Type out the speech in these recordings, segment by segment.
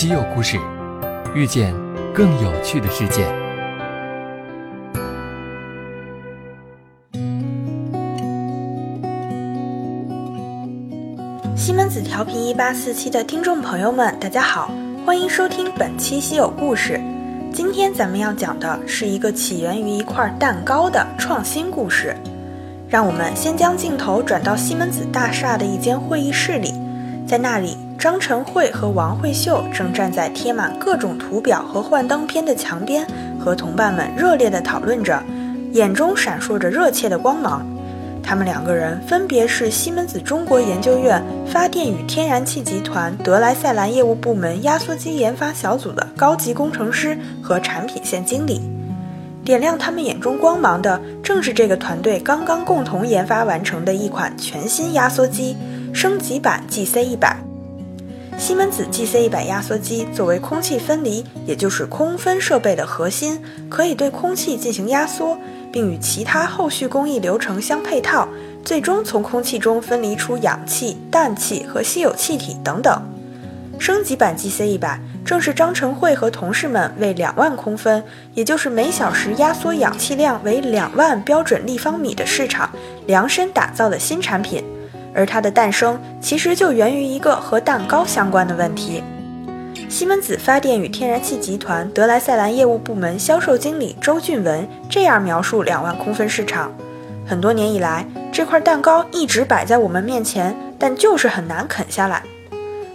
稀有故事，遇见更有趣的世界。西门子调频一八四七的听众朋友们，大家好，欢迎收听本期稀有故事。今天咱们要讲的是一个起源于一块蛋糕的创新故事。让我们先将镜头转到西门子大厦的一间会议室里，在那里，张晨慧和王慧秀正站在贴满各种图表和幻灯片的墙边，和同伴们热烈地讨论着，眼中闪烁着热切的光芒。他们两个人分别是西门子中国研究院发电与天然气集团德莱赛兰业务部门压缩机研发小组的高级工程师和产品线经理。点亮他们眼中光芒的，正是这个团队刚刚共同研发完成的一款全新压缩机——升级版 GC 一百。西门子 GC 一百压缩机作为空气分离，也就是空分设备的核心，可以对空气进行压缩，并与其他后续工艺流程相配套，最终从空气中分离出氧气、氮气和稀有气体等等。升级版 GC 一百。正是张晨慧和同事们为两万空分，也就是每小时压缩氧气量为两万标准立方米的市场量身打造的新产品，而它的诞生其实就源于一个和蛋糕相关的问题。西门子发电与天然气集团德莱赛兰业务部门销售经理周俊文这样描述两万空分市场：很多年以来，这块蛋糕一直摆在我们面前，但就是很难啃下来。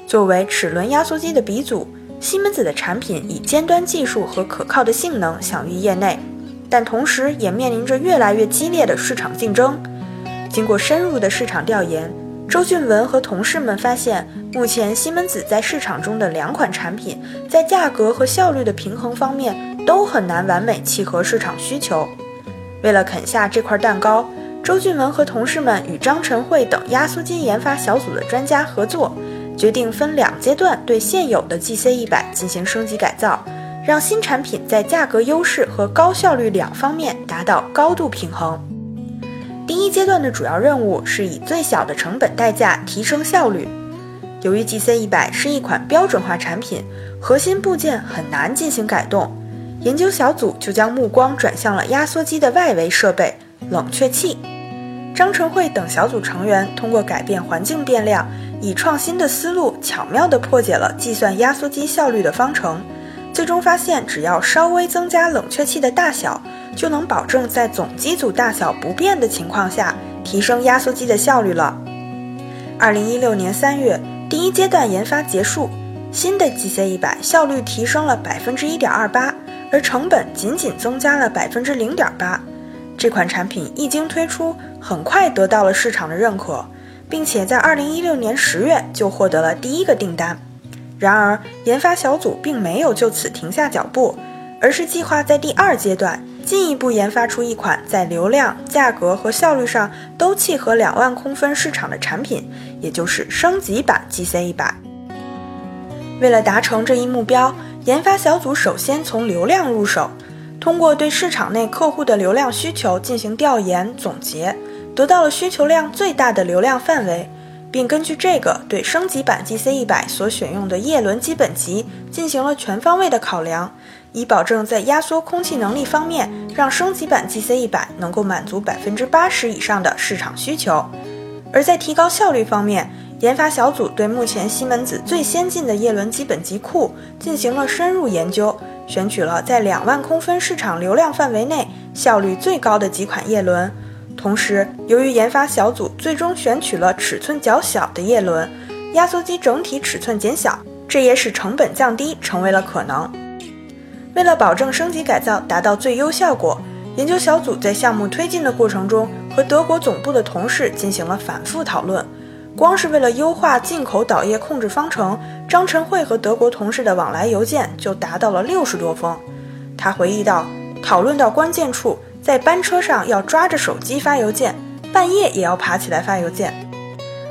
作为齿轮压缩机的鼻祖。西门子的产品以尖端技术和可靠的性能享誉业内，但同时也面临着越来越激烈的市场竞争。经过深入的市场调研，周俊文和同事们发现，目前西门子在市场中的两款产品，在价格和效率的平衡方面都很难完美契合市场需求。为了啃下这块蛋糕，周俊文和同事们与张晨慧等压缩机研发小组的专家合作。决定分两阶段对现有的 GC 一百进行升级改造，让新产品在价格优势和高效率两方面达到高度平衡。第一阶段的主要任务是以最小的成本代价提升效率。由于 GC 一百是一款标准化产品，核心部件很难进行改动，研究小组就将目光转向了压缩机的外围设备——冷却器。张成慧等小组成员通过改变环境变量。以创新的思路，巧妙地破解了计算压缩机效率的方程，最终发现，只要稍微增加冷却器的大小，就能保证在总机组大小不变的情况下，提升压缩机的效率了。二零一六年三月，第一阶段研发结束，新的 GC 一百效率提升了百分之一点二八，而成本仅仅增加了百分之零点八。这款产品一经推出，很快得到了市场的认可。并且在二零一六年十月就获得了第一个订单。然而，研发小组并没有就此停下脚步，而是计划在第二阶段进一步研发出一款在流量、价格和效率上都契合两万空分市场的产品，也就是升级版 GC 一百。为了达成这一目标，研发小组首先从流量入手，通过对市场内客户的流量需求进行调研总结。得到了需求量最大的流量范围，并根据这个对升级版 GC 一百所选用的叶轮基本级进行了全方位的考量，以保证在压缩空气能力方面，让升级版 GC 一百能够满足百分之八十以上的市场需求。而在提高效率方面，研发小组对目前西门子最先进的叶轮基本级库进行了深入研究，选取了在两万空分市场流量范围内效率最高的几款叶轮。同时，由于研发小组最终选取了尺寸较小的叶轮，压缩机整体尺寸减小，这也使成本降低成为了可能。为了保证升级改造达到最优效果，研究小组在项目推进的过程中和德国总部的同事进行了反复讨论。光是为了优化进口导液控制方程，张晨慧和德国同事的往来邮件就达到了六十多封。他回忆道：“讨论到关键处。”在班车上要抓着手机发邮件，半夜也要爬起来发邮件。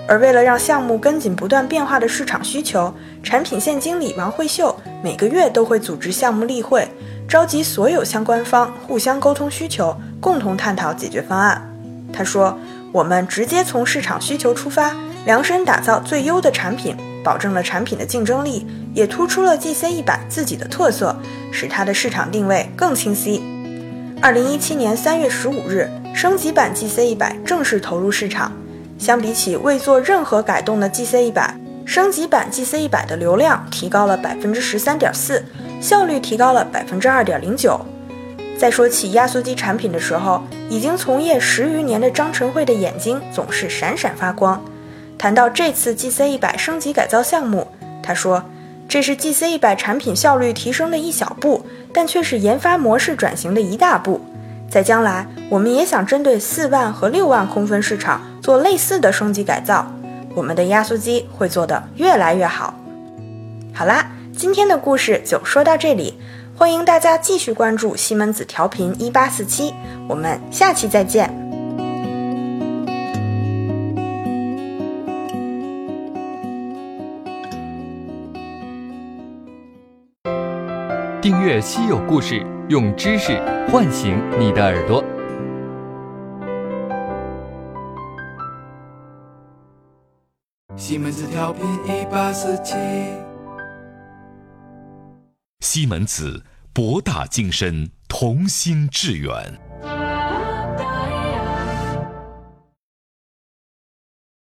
而为了让项目跟紧不断变化的市场需求，产品线经理王慧秀每个月都会组织项目例会，召集所有相关方互相沟通需求，共同探讨解决方案。他说：“我们直接从市场需求出发，量身打造最优的产品，保证了产品的竞争力，也突出了 GC 一百自己的特色，使它的市场定位更清晰。二零一七年三月十五日，升级版 GC 一百正式投入市场。相比起未做任何改动的 GC 一百，升级版 GC 一百的流量提高了百分之十三点四，效率提高了百分之二点零九。在说起压缩机产品的时候，已经从业十余年的张晨慧的眼睛总是闪闪发光。谈到这次 GC 一百升级改造项目，他说：“这是 GC 一百产品效率提升的一小步，但却是研发模式转型的一大步。在将来，我们也想针对四万和六万空分市场做类似的升级改造。我们的压缩机会做得越来越好。”好啦，今天的故事就说到这里。欢迎大家继续关注西门子调频一八四七，我们下期再见。订阅稀有故事，用知识唤醒你的耳朵。西门子调频一八四七。西门子，博大精深，同心致远。